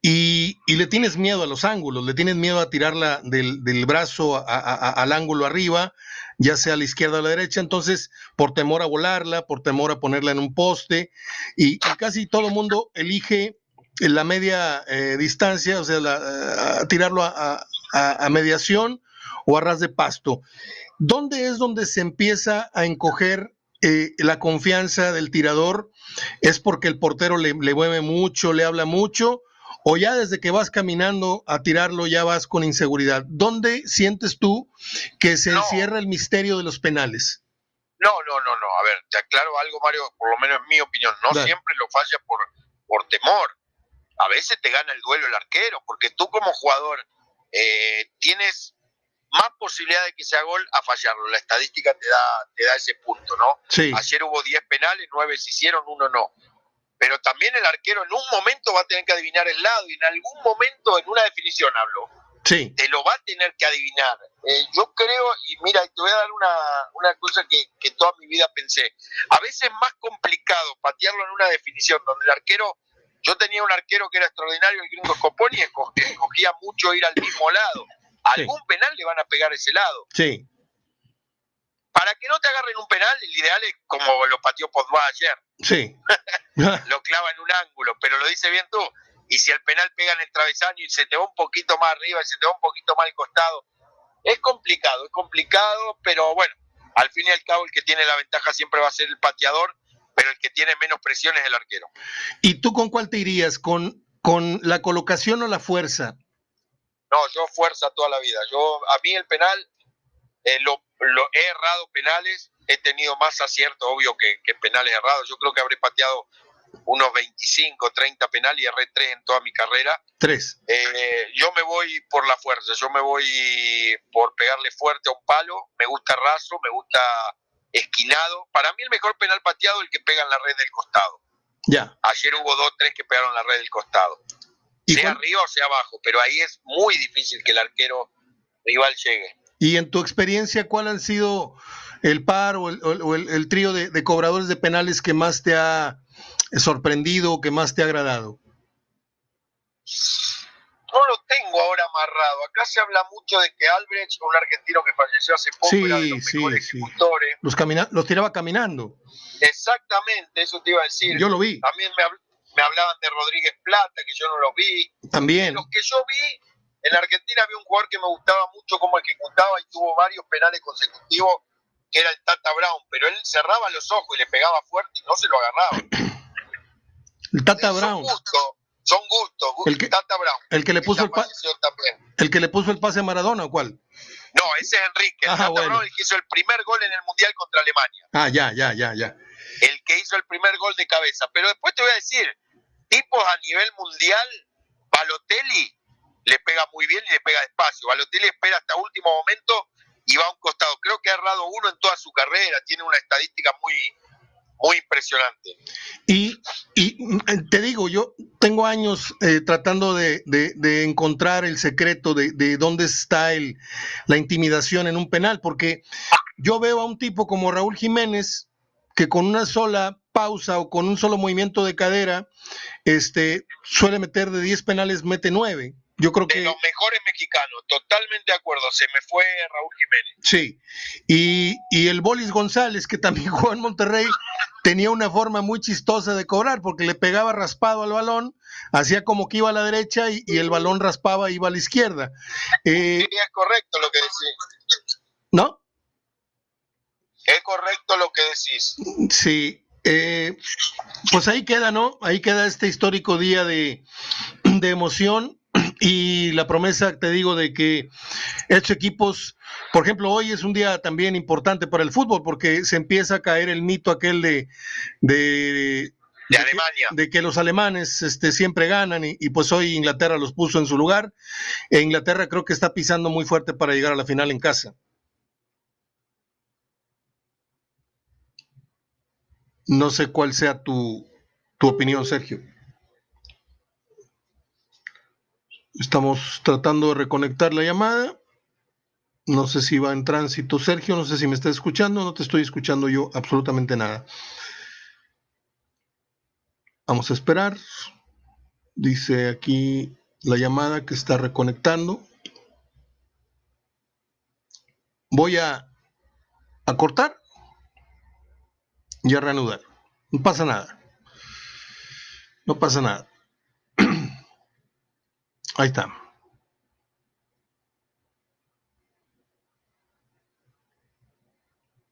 y, y le tienes miedo a los ángulos, le tienes miedo a tirarla del, brazo a- al ángulo arriba, ya sea a la izquierda o a la derecha, entonces por temor a volarla, por temor a ponerla en un poste y, casi todo el mundo elige la media eh, distancia, o sea, la- a tirarlo a mediación o a ras de pasto. ¿Dónde es donde se empieza a encoger eh, la confianza del tirador? ¿Es porque el portero le, le mueve mucho, le habla mucho? ¿O ya desde que vas caminando a tirarlo ya vas con inseguridad? ¿Dónde sientes tú que se No. encierra el misterio de los penales? No, no, no, no. A ver, te aclaro algo, Mario, por lo menos en mi opinión. No Dale. siempre lo falla por, por temor. A veces te gana el duelo el arquero, porque tú como jugador eh, tienes más posibilidad de que sea gol a fallarlo. La estadística te da, te da ese punto, ¿no? Sí, Ayer hubo 10 penales, 9 se hicieron, uno no. Pero también el arquero en un momento va a tener que adivinar el lado y en algún momento, en una definición hablo, sí, te lo va a tener que adivinar. eh, yo creo, y mira, te voy a dar una, una cosa que, que, toda mi vida pensé. A veces es más complicado patearlo en una definición donde el arquero, yo tenía un arquero que era extraordinario, el gringo Scoponi, y escogía mucho ir al mismo lado. algún penal le van a pegar ese lado. Sí. Para que no te agarren un penal, el ideal es como lo pateó Podvá ayer. Sí. lo clava en un ángulo, pero lo dice bien tú. Y si el penal pega en el travesaño y se te va un poquito más arriba y se te va un poquito más al costado, es complicado, es complicado, pero bueno, al fin y al cabo el que tiene la ventaja siempre va a ser el pateador, pero el que tiene menos presión es el arquero. ¿Y tú con cuál te irías? ¿Con, con la colocación o la fuerza? No, yo fuerza toda la vida. Yo A mí el penal, eh, lo, he errado penales, he tenido más acierto, obvio, que, que penales errados. Yo creo que habré pateado unos 25, 30 penales y erré tres en toda mi carrera. Tres. Eh, yo me voy por la fuerza, yo me voy por pegarle fuerte a un palo, me gusta raso, me gusta esquinado. Para mí el mejor penal pateado es el que pega en la red del costado. Ya. Ayer hubo dos, tres que pegaron la red del costado. Sea arriba o sea abajo, pero ahí es muy difícil que el arquero rival llegue. Y en tu experiencia, ¿cuál han sido el par o el, trío de, cobradores de penales que más te ha sorprendido o que más te ha agradado? No lo tengo ahora amarrado. Acá se habla mucho de que Albrecht, un argentino que falleció hace poco, era de los mejores ejecutores. Los, los tiraba caminando. Exactamente, eso te iba a decir. Yo lo vi. También me, me hablaban de Rodríguez Plata, que yo no lo vi. También. Los que yo vi, en Argentina había un jugador que me gustaba mucho cómo ejecutaba y tuvo varios penales consecutivos, que era el Tata Brown, pero él cerraba los ojos y le pegaba fuerte y no se lo agarraba. El Tata Brown. son gustos, el que, Tata Brown. El que le puso el, el que le puso el pase a Maradona, ¿o cuál? No, ese es Enrique. El ah, Tata Brown, el que hizo el primer gol en el Mundial contra Alemania. Ah, ya, ya, ya, ya. El que hizo el primer gol de cabeza. Pero después te voy a decir, tipos a nivel mundial, Balotelli le pega muy bien y le pega despacio. Balotelli espera hasta último momento y va a un costado. Creo que ha errado uno en toda su carrera. Tiene una estadística muy, muy impresionante. Y, mm, te digo, yo tengo años eh, tratando de, encontrar el secreto de, de, dónde está el, la intimidación en un penal, porque yo veo a un tipo como Raúl Jiménez que con una sola pausa o con un solo movimiento de cadera, este, suele meter de 10 penales, mete 9. Yo creo de que... los mejores mexicanos, totalmente de acuerdo. Se me fue Raúl Jiménez. Sí. Y, y el Bolis González, que también jugó en Monterrey, tenía una forma muy chistosa de cobrar, porque le pegaba raspado al balón, hacía como que iba a la derecha y, el balón raspaba iba a la izquierda. Eh, sí, es correcto lo que decís. ¿No? Es correcto lo que decís. Sí. Eh, pues ahí queda, ¿no? Ahí queda este histórico día de, de emoción y la promesa, te digo, de que estos equipos, por ejemplo, hoy es un día también importante para el fútbol porque se empieza a caer el mito aquel de, de de, Alemania. Que, de que los alemanes este, siempre ganan y, y, pues hoy Inglaterra los puso en su lugar. E Inglaterra creo que está pisando muy fuerte para llegar a la final en casa. No sé cuál sea tu, tu opinión, Sergio. Estamos tratando de reconectar la llamada. No sé si va en tránsito Sergio, no sé si me está escuchando, no te estoy escuchando yo absolutamente nada. Vamos a esperar. Dice aquí la llamada que está reconectando. Voy a, a cortar y a reanudar. No pasa nada. No pasa nada. Ahí está.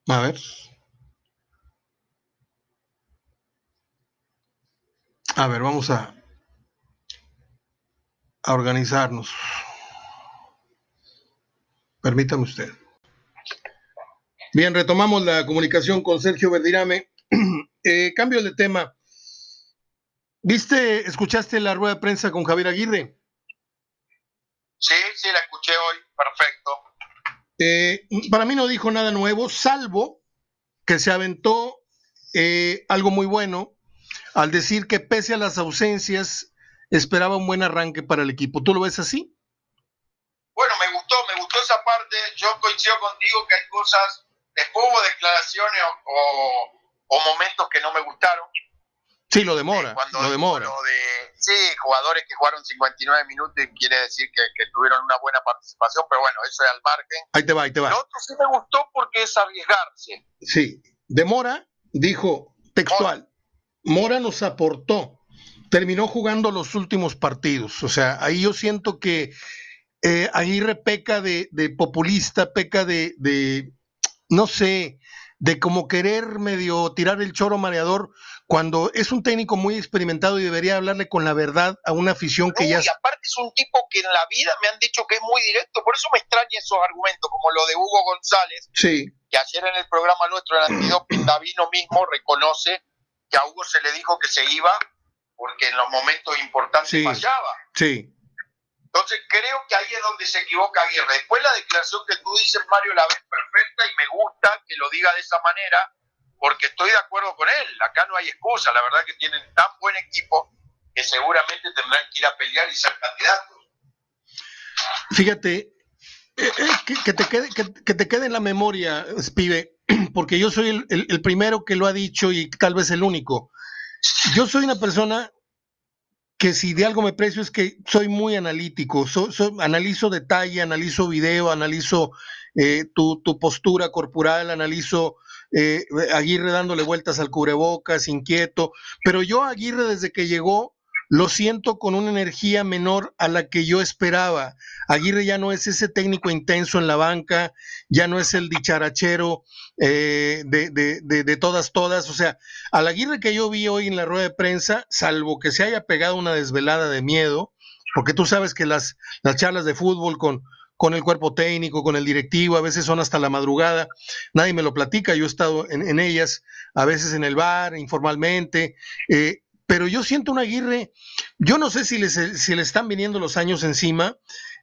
A ver. A ver, vamos a, a organizarnos. Permítame usted. Bien, retomamos la comunicación con Sergio Verdirame. Eh, cambio de tema. ¿Viste, escuchaste la rueda de prensa con Javier Aguirre? Sí, sí, la escuché hoy, perfecto. Eh, para mí no dijo nada nuevo, salvo que se aventó eh, algo muy bueno al decir que pese a las ausencias esperaba un buen arranque para el equipo. ¿Tú lo ves así? bueno, me gustó, me gustó esa parte. Yo coincido contigo que hay cosas, después hubo declaraciones o, o momentos que no me gustaron. Sí, lo demora, lo demora. de, sí, jugadores que jugaron 59 minutos quiere decir que, tuvieron una buena participación, pero bueno, eso es al margen. Ahí te va, ahí te va. Lo otro sí me gustó porque es arriesgarse. Sí, Demora dijo textual, Mora nos aportó, terminó jugando los últimos partidos, o sea, ahí yo siento que eh, Aguirre peca de, populista, peca de, de, no sé, de como querer medio tirar el choro mareador cuando es un técnico muy experimentado y debería hablarle con la verdad a una afición que ya... Y aparte es un tipo que en la vida me han dicho que es muy directo, por eso me extraña esos argumentos, como lo de Hugo González, sí. que ayer en el programa nuestro de antidoping Davino mismo reconoce que a Hugo se le dijo que se iba porque en los momentos importantes fallaba. Sí. Entonces creo que ahí es donde se equivoca Aguirre. Después la declaración que tú dices, Mario, la ves perfecta y me gusta que lo diga de esa manera, porque estoy de acuerdo con él. Acá no hay excusa. La verdad que tienen tan buen equipo que seguramente tendrán que ir a pelear y ser candidatos. Fíjate, eh, eh, que, te quede, que, te quede en la memoria, Spive, porque yo soy el primero que lo ha dicho y tal vez el único. Yo soy una persona que si de algo me precio es que soy muy analítico, analizo detalle, analizo video, analizo eh, tu, postura corporal, analizo eh, Aguirre dándole vueltas al cubrebocas, inquieto, pero yo Aguirre desde que llegó lo siento con una energía menor a la que yo esperaba. Aguirre ya no es ese técnico intenso en la banca, ya no es el dicharachero eh, de, de, de, todas, todas. O sea, al Aguirre que yo vi hoy en la rueda de prensa, salvo que se haya pegado una desvelada de miedo, porque tú sabes que las, las charlas de fútbol con, con el cuerpo técnico, con el directivo, a veces son hasta la madrugada, nadie me lo platica, yo he estado en, en ellas, a veces en el bar, informalmente, eh, pero yo siento un Aguirre, yo no sé si, si le están viniendo los años encima,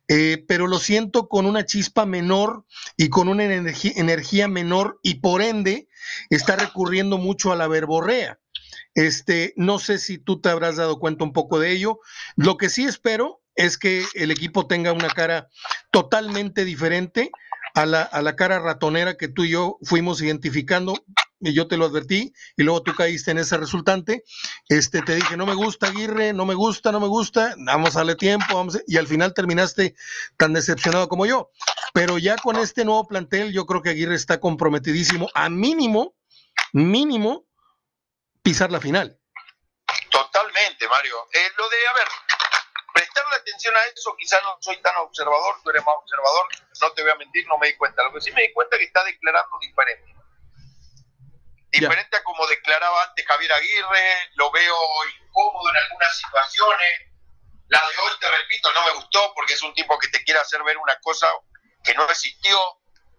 eh, pero lo siento con una chispa menor y con una energía, menor y por ende está recurriendo mucho a la verborrea. Este, no sé si tú te habrás dado cuenta un poco de ello. Lo que sí espero es que el equipo tenga una cara totalmente diferente a la, a la cara ratonera que tú y yo fuimos identificando y yo te lo advertí, y luego tú caíste en ese resultante, este, te dije, no me gusta Aguirre, no me gusta, no me gusta, vamos a darle tiempo, vamos y al final terminaste tan decepcionado como yo. Pero ya con este nuevo plantel, yo creo que Aguirre está comprometidísimo, a mínimo, mínimo, pisar la final. Totalmente, Mario. Eh, lo de, a ver, prestarle atención a eso, quizás no soy tan observador, tú eres más observador, no te voy a mentir, no me di cuenta. Lo que sí me di cuenta es que está declarando diferente diferente a como declaraba antes Javier Aguirre, lo veo incómodo en algunas situaciones. La de hoy, te repito, no me gustó porque es un tipo que te quiere hacer ver una cosa que no existió,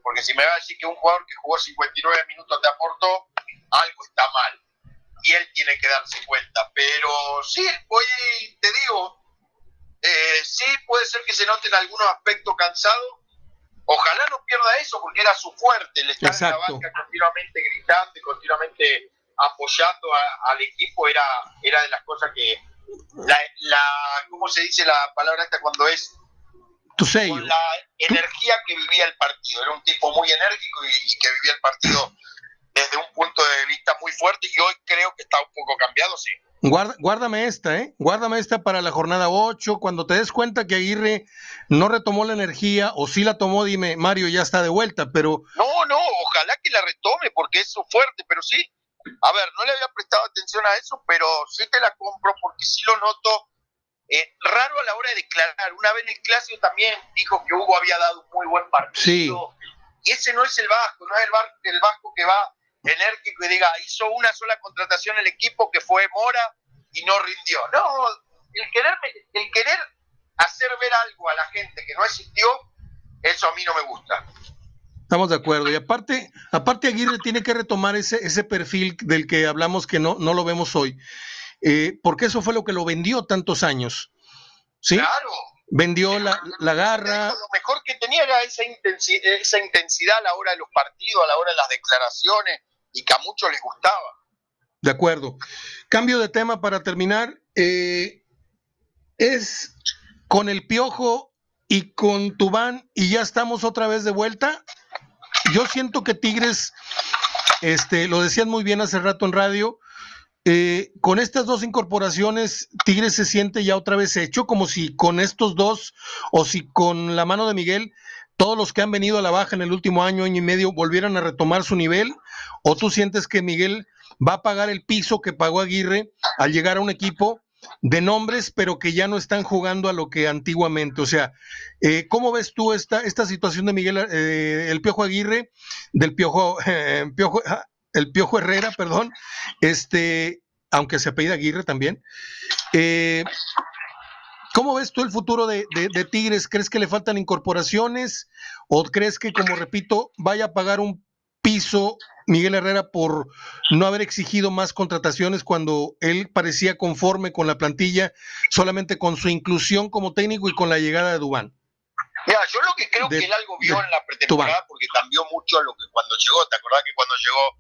porque si me va a decir que un jugador que jugó 59 minutos te aportó, algo está mal. Y él tiene que darse cuenta. Pero sí, hoy te digo, eh, sí puede ser que se note en algunos aspectos cansado, Ojalá no pierda eso porque era su fuerte, el estar en la banca continuamente gritando y continuamente apoyando al equipo era, era de las cosas que la, la ¿cómo se dice la palabra esta cuando es? Tu sello. la energía que vivía el partido. Era un tipo muy enérgico y que vivía el partido desde un punto de vista muy fuerte y hoy creo que está un poco cambiado, sí. Guarda, guárdame esta, ¿eh? Guárdame esta para la jornada 8. Cuando te des cuenta que Aguirre no retomó la energía o sí la tomó, dime, Mario ya está de vuelta, pero... No, no, ojalá que la retome porque es su fuerte, pero sí. A ver, no le había prestado atención a eso, pero sí te la compro porque sí lo noto eh, raro a la hora de declarar. Una vez en el clásico también dijo que Hugo había dado un muy buen partido. Sí. Y ese no es el Vasco, no es el, el Vasco que va enérgico y diga, hizo una sola contratación el equipo que fue Mora y no rindió. No, el querer, el querer hacer ver algo a la gente que no existió, eso a mí no me gusta. Estamos de acuerdo. Y aparte, aparte Aguirre tiene que retomar ese, ese perfil del que hablamos que no, no lo vemos hoy. Eh, porque eso fue lo que lo vendió tantos años. ¿Sí? Claro. Vendió la, la garra. Lo mejor que tenía era esa intensidad, esa intensidad a la hora de los partidos, a la hora de las declaraciones, y que a muchos les gustaba. De acuerdo. Cambio de tema para terminar. Eh, es con el piojo y con Tubán y ya estamos otra vez de vuelta. Yo siento que Tigres, este, lo decían muy bien hace rato en radio, eh, con estas dos incorporaciones, Tigres se siente ya otra vez hecho, como si con estos dos o si con la mano de Miguel, todos los que han venido a la baja en el último año, año y medio, volvieran a retomar su nivel, o tú sientes que Miguel va a pagar el piso que pagó Aguirre al llegar a un equipo de nombres, pero que ya no están jugando a lo que antiguamente. O sea, eh, ¿cómo ves tú esta, esta situación de Miguel, eh, el Piojo Aguirre, del Piojo, Piojo, ah, el Piojo Herrera, perdón, este, aunque se apellida Aguirre también. ¿Cómo ves tú el futuro de, Tigres? ¿Crees que le faltan incorporaciones? ¿O crees que, como repito, vaya a pagar un piso Miguel Herrera por no haber exigido más contrataciones cuando él parecía conforme con la plantilla, solamente con su inclusión como técnico y con la llegada de Dubán? Mira, yo lo que creo que él algo vio en la pretemporada, porque cambió mucho lo que cuando llegó, ¿te acordás que cuando llegó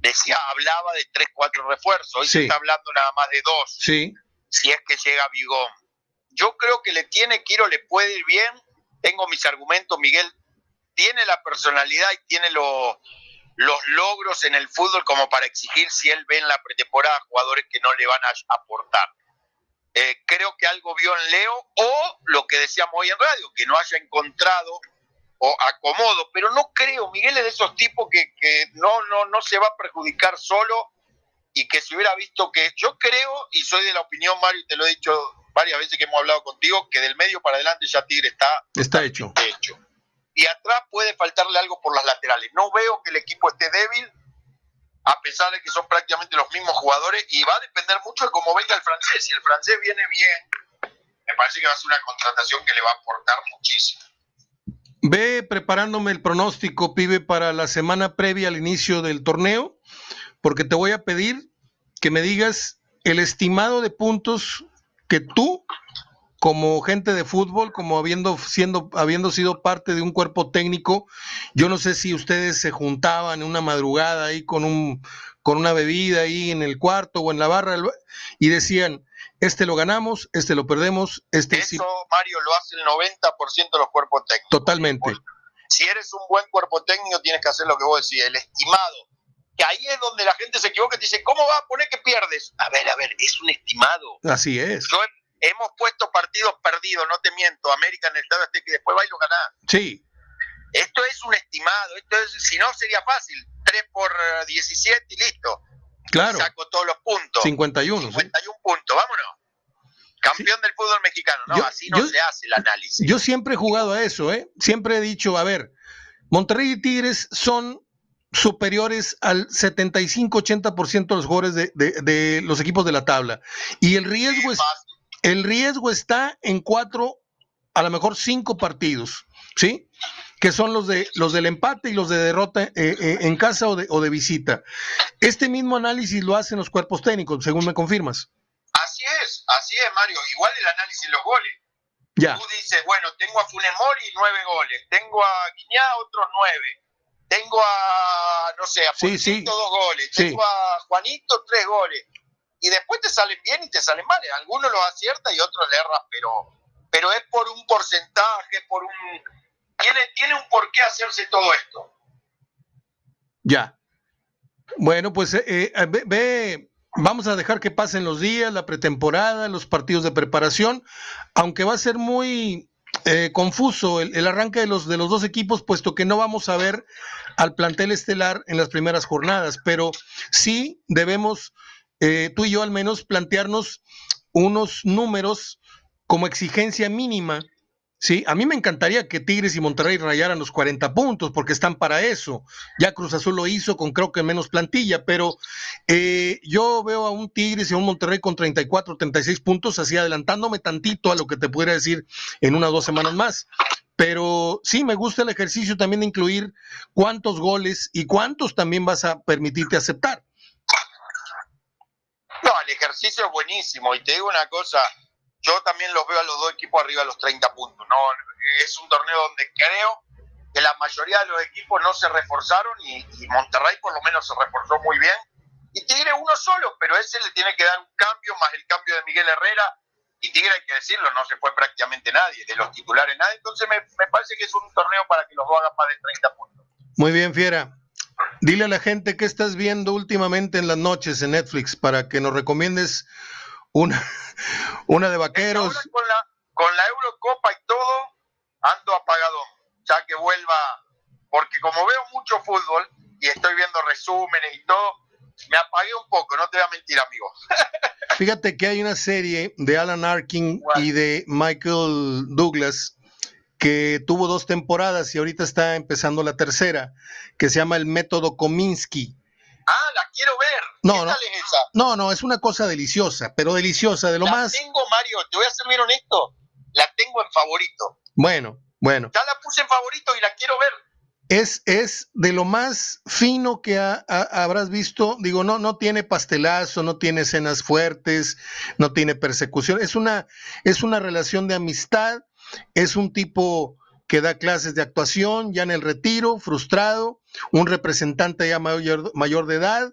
decía, hablaba de tres, cuatro refuerzos, hoy se está hablando nada más de dos. Sí. Si es que llega Vigón. Yo creo que le tiene que ir o le puede ir bien. Tengo mis argumentos, Miguel. Tiene la personalidad y tiene los logros en el fútbol como para exigir si él ve en la pretemporada jugadores que no le van a aportar. Eh, creo que algo vio en Leo o lo que decíamos hoy en radio, que no haya encontrado o acomodo, pero no creo, Miguel es de esos tipos que, no, no, no se va a perjudicar solo y que si hubiera visto que yo creo, y soy de la opinión, Mario, y te lo he dicho varias veces que hemos hablado contigo, que del medio para adelante ya Tigre está, está hecho. hecho. Y atrás puede faltarle algo por las laterales. No veo que el equipo esté débil, a pesar de que son prácticamente los mismos jugadores, y va a depender mucho de cómo venga el francés. Si el francés viene bien, me parece que va a ser una contratación que le va a aportar muchísimo. Ve preparándome el pronóstico, pibe, para la semana previa al inicio del torneo, porque te voy a pedir que me digas el estimado de puntos que tú, como gente de fútbol, como habiendo, siendo, habiendo sido parte de un cuerpo técnico, yo no sé si ustedes se juntaban en una madrugada ahí con, un, con una bebida ahí en el cuarto o en la barra y decían, este lo ganamos, este lo perdemos, este Eso, Mario, lo hace el 90% de los cuerpos técnicos. Totalmente. Si eres un buen cuerpo técnico, tienes que hacer lo que vos decís, el estimado. Que ahí es donde la gente se equivoca y dice, ¿cómo va a poner que pierdes? A ver, a ver, es un estimado. Así es. hemos puesto partidos perdidos, no te miento, América en el Estado este que después va y lo ganás. Sí. Esto es un estimado, esto es, si no sería fácil, 3 por 17 y listo. Claro. Saco todos los puntos. 51. 51 puntos, vámonos. Campeón del fútbol mexicano, no, así no se hace el análisis. Yo siempre he jugado a eso, ¿eh? Siempre he dicho, a ver, Monterrey y Tigres son superiores al 75-80% de los jugadores de, de, los equipos de la tabla. Y el riesgo, es, el riesgo está en cuatro, a lo mejor cinco partidos, ¿sí? que son los de los del empate y los de derrota eh, eh, en casa o de, o de visita. Este mismo análisis lo hacen los cuerpos técnicos, según me confirmas. Así es, así es, Mario. Igual el análisis de los goles. Ya. Tú dices, bueno, tengo a Funes Mori nueve goles, tengo a Guiñá otros nueve, tengo a, no sé, a sí, dos goles, tengo a Juanito tres goles. Y después te salen bien y te salen mal. Algunos los acierta y otros le erras, pero, pero es por un porcentaje, por un tiene, tiene un porqué hacerse todo esto. Ya. Bueno, pues eh, eh, ve, vamos a dejar que pasen los días, la pretemporada, los partidos de preparación, aunque va a ser muy eh, confuso el, arranque de los, de los dos equipos, puesto que no vamos a ver al plantel estelar en las primeras jornadas, pero sí debemos, tú y yo al menos, plantearnos unos números como exigencia mínima Sí, a mí me encantaría que Tigres y Monterrey rayaran los 40 puntos, porque están para eso. Ya Cruz Azul lo hizo con creo que menos plantilla, pero eh, yo veo a un Tigres y a un Monterrey con 34, 36 puntos, así adelantándome tantito a lo que te pudiera decir en unas dos semanas más. Pero sí, me gusta el ejercicio también de incluir cuántos goles y cuántos también vas a permitirte aceptar. No, el ejercicio es buenísimo y te digo una cosa, yo también los veo a los dos equipos arriba de los 30 puntos. No, es un torneo donde creo que la mayoría de los equipos no se reforzaron y, Monterrey por lo menos se reforzó muy bien. Y Tigre uno solo, pero ese le tiene que dar un cambio más el cambio de Miguel Herrera y Tigre hay que decirlo, no se fue prácticamente nadie, de los titulares nadie, entonces me, parece que es un torneo para que los dos hagan más de 30 puntos. Muy bien, Fiera. Dile a la gente qué estás viendo últimamente en las noches en Netflix para que nos recomiendes una, una de vaqueros. Con la, con la Eurocopa y todo, ando apagado. Ya que vuelva, porque como veo mucho fútbol y estoy viendo resúmenes y todo, me apagué un poco, no te voy a mentir, amigo. Fíjate que hay una serie de Alan Arkin y de Michael Douglas que tuvo dos temporadas y ahorita está empezando la tercera, que se llama El Método Kominsky. Ah, la quiero ver. No, no, no, no, es una cosa deliciosa, pero deliciosa, de lo la más. tengo, Mario, te voy a ser bien honesto, la tengo en favorito. Bueno, bueno. Ya la puse en favorito y la quiero ver. Es, es de lo más fino que habrás visto. Digo, no, no tiene pastelazo, no tiene escenas fuertes, no tiene persecución. Es una, es una relación de amistad es un tipo que da clases de actuación ya en el retiro, frustrado, un representante ya mayor, mayor de edad,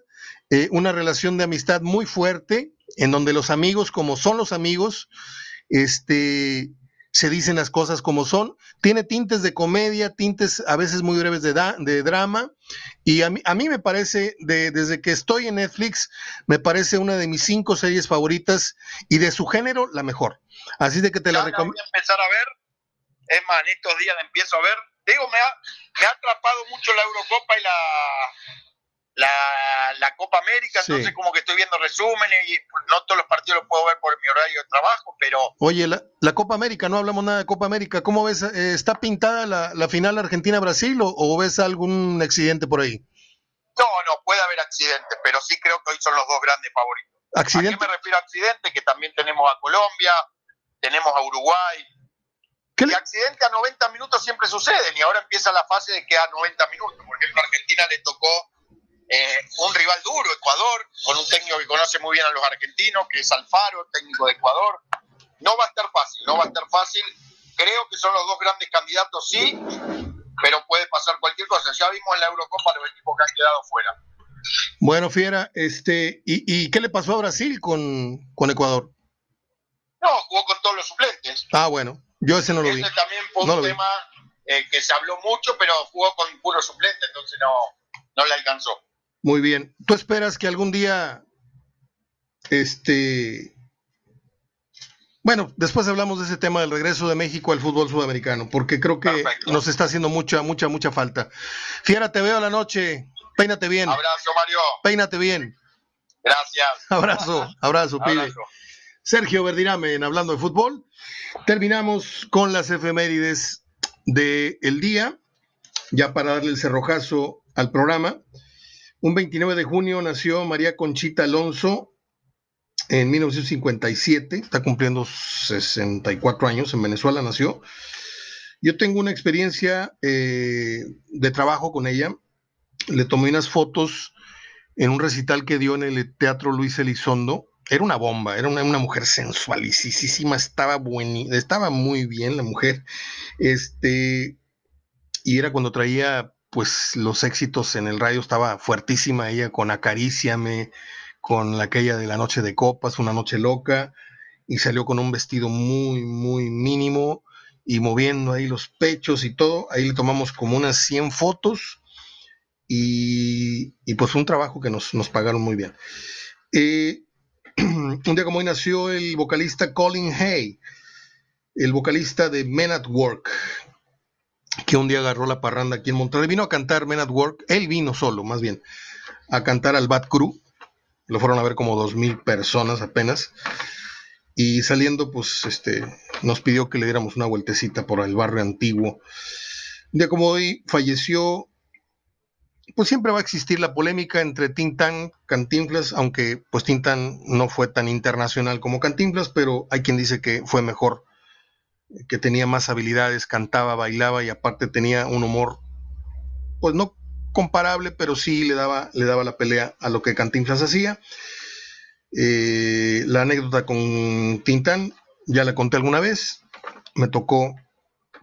eh, una relación de amistad muy fuerte, en donde los amigos, como son los amigos, este, se dicen las cosas como son. Tiene tintes de comedia, tintes a veces muy breves de, de drama. Y a mí, a mí me parece, de, desde que estoy en Netflix, me parece una de mis cinco series favoritas y de su género, la mejor. Así de que te la recomiendo. Empezar a ver. Es más, en estos días la empiezo a ver. Digo, me ha, me ha atrapado mucho la Eurocopa y la, la, la Copa América, entonces como que estoy viendo resúmenes y no todos los partidos los puedo ver por mi horario de trabajo, pero... Oye, la, la Copa América, no hablamos nada de Copa América, ¿cómo ves? Eh, ¿Está pintada la, la final Argentina-Brasil o, o, ves algún accidente por ahí? No, no, puede haber accidentes, pero sí creo que hoy son los dos grandes favoritos. ¿Accidente? ¿A qué me refiero a accidentes? Que también tenemos a Colombia, tenemos a Uruguay. ¿Qué y accidentes a 90 minutos siempre suceden y ahora empieza la fase de que a 90 minutos. Por ejemplo, a Argentina le tocó eh, un rival duro, Ecuador, con un técnico que conoce muy bien a los argentinos, que es Alfaro, técnico de Ecuador. No va a estar fácil, no va a estar fácil. Creo que son los dos grandes candidatos, sí, pero puede pasar cualquier cosa. Ya vimos en la Eurocopa los equipos que han quedado fuera. Bueno, Fiera, este, ¿y, y qué le pasó a Brasil con, con Ecuador? No, jugó con todos los suplentes. Ah, bueno, yo ese no lo ese vi. Ese también fue no un tema eh, que se habló mucho, pero jugó con puro suplente, entonces no, no le alcanzó. Muy bien. ¿Tú esperas que algún día, este, bueno, después hablamos de ese tema del regreso de México al fútbol sudamericano, porque creo que Perfecto. nos está haciendo mucha, mucha, mucha falta. Fiera, te veo a la noche. Peínate bien. Abrazo, Mario. Peínate bien. Gracias. Abrazo, abrazo, pibe. Sergio Verdirame en Hablando de Fútbol. Terminamos con las efemérides del el día, ya para darle el cerrojazo al programa. Un 29 de junio nació María Conchita Alonso en 1957, está cumpliendo 64 años, en Venezuela nació. Yo tengo una experiencia eh, de trabajo con ella, le tomé unas fotos en un recital que dio en el Teatro Luis Elizondo. Era una bomba, era una, una mujer sensualicísima, estaba buena, estaba muy bien la mujer. Este, y era cuando traía pues los éxitos en el radio, estaba fuertísima ella con Acaríciame, con aquella de la noche de copas, una noche loca, y salió con un vestido muy, muy mínimo y moviendo ahí los pechos y todo. Ahí le tomamos como unas 100 fotos y, y pues un trabajo que nos, nos pagaron muy bien. Eh, un día como hoy nació el vocalista Colin Hay, el vocalista de Men at Work, que un día agarró la parranda aquí en Monterrey. Vino a cantar Men at Work, él vino solo, más bien, a cantar al Bad Crew. Lo fueron a ver como dos mil personas apenas. Y saliendo, pues, este, nos pidió que le diéramos una vueltecita por el barrio antiguo. Un día como hoy falleció pues siempre va a existir la polémica entre Tintan, Cantinflas, aunque pues Tintan no fue tan internacional como Cantinflas, pero hay quien dice que fue mejor, que tenía más habilidades, cantaba, bailaba y aparte tenía un humor, pues no comparable, pero sí le daba, le daba la pelea a lo que Cantinflas hacía. Eh, la anécdota con Tintan, ya la conté alguna vez, me tocó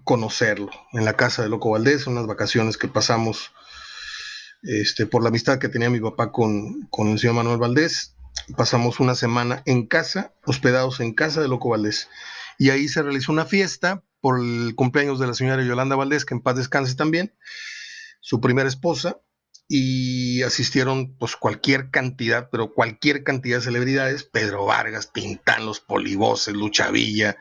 conocerlo en la casa de Loco Valdés, unas vacaciones que pasamos este, por la amistad que tenía mi papá con, el señor Manuel Valdés. pasamos una semana en casa, hospedados en casa de Loco Valdés. Y ahí se realizó una fiesta por el cumpleaños de la señora Yolanda Valdés, que en paz descanse también, su primera esposa, y asistieron pues cualquier cantidad, pero cualquier cantidad de celebridades, Pedro Vargas, Tintán, los Polivoces, Lucha Villa,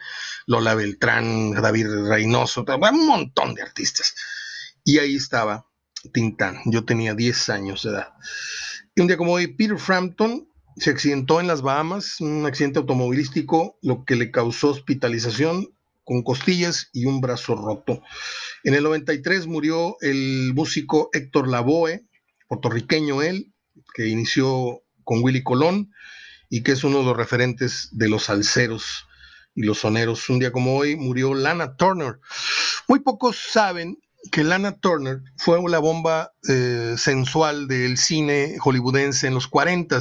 Lola Beltrán, David Reynoso, un montón de artistas. Y ahí estaba Tintán, yo tenía 10 años de edad. Y un día como hoy, Peter Frampton se accidentó en las Bahamas, un accidente automovilístico, lo que le causó hospitalización con costillas y un brazo roto. En el 93 murió el músico Héctor Lavoe, puertorriqueño él, que inició con Willy Colón y que es uno de los referentes de los salseros y los soneros. Un día como hoy murió Lana Turner. Muy pocos saben que Lana Turner fue la bomba eh, sensual del cine hollywoodense en los 40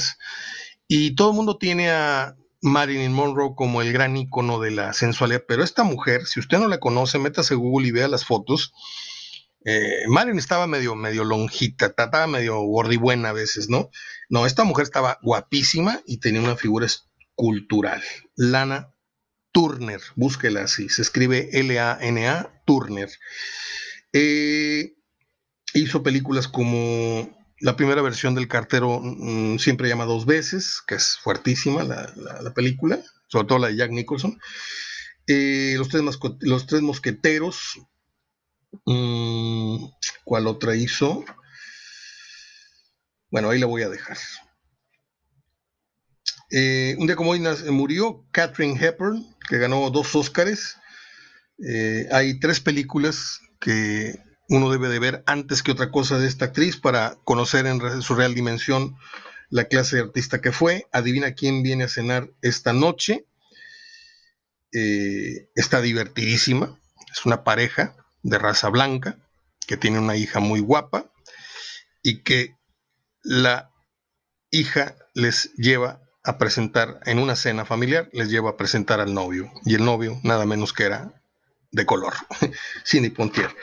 y todo el mundo tiene a Marilyn Monroe como el gran icono de la sensualidad, pero esta mujer, si usted no la conoce, métase Google y vea las fotos eh, Marilyn estaba medio, medio lonjita, estaba medio gordibuena a veces, ¿no? No, esta mujer estaba guapísima y tenía una figura escultural. Lana Turner, búsquela así, se escribe L-A-N-A, Turner. Eh, hizo películas como la primera versión del cartero mm, siempre llama dos veces, que es fuertísima la, película, sobre todo la de Jack Nicholson. Eh, los, tres mosqueteros, Mm, ¿Cuál otra hizo? Bueno, ahí la voy a dejar. Eh, un día como hoy murió Catherine Hepburn, que ganó dos Óscares. Hay tres películas que uno debe de ver antes que otra cosa de esta actriz para conocer en su real dimensión la clase de artista que fue. Adivina quién viene a cenar esta noche. Eh, está divertidísima. Es una pareja de raza blanca, que tiene una hija muy guapa y que la hija les lleva a presentar en una cena familiar, les lleva a presentar al novio. Y el novio, nada menos que era de color, Cindy Pontier.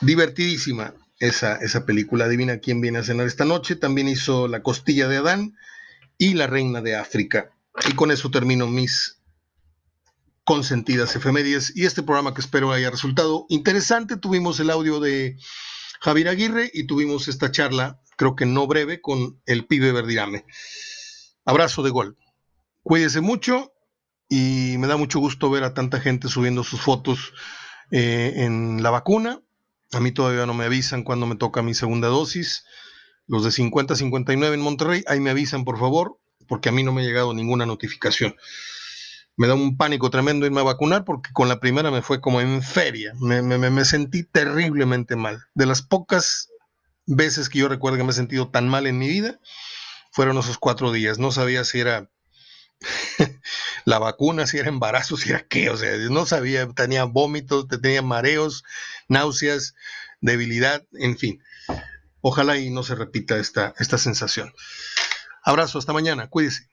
Divertidísima esa, esa película. Adivina quién viene a cenar esta noche. También hizo La costilla de Adán y La reina de África. Y con eso termino mis consentidas efemérides y este programa que espero haya resultado interesante. Tuvimos el audio de Javier Aguirre y tuvimos esta charla, creo que no breve, con el pibe Verdirame. Abrazo de gol. Cuídese mucho y me da mucho gusto ver a tanta gente subiendo sus fotos eh, en la vacuna. A mí todavía no me avisan cuando me toca mi segunda dosis. Los de 50-59 en Monterrey, ahí me avisan por favor, porque a mí no me ha llegado ninguna notificación me da un pánico tremendo irme a vacunar porque con la primera me fue como en feria, me, sentí terriblemente mal. De las pocas veces que yo recuerdo que me he sentido tan mal en mi vida, fueron esos cuatro días. No sabía si era la vacuna, si era embarazo, si era qué, o sea, no sabía, tenía vómitos, tenía mareos, náuseas, debilidad, en fin. Ojalá y no se repita esta, esta sensación. Abrazo, hasta mañana, cuídese.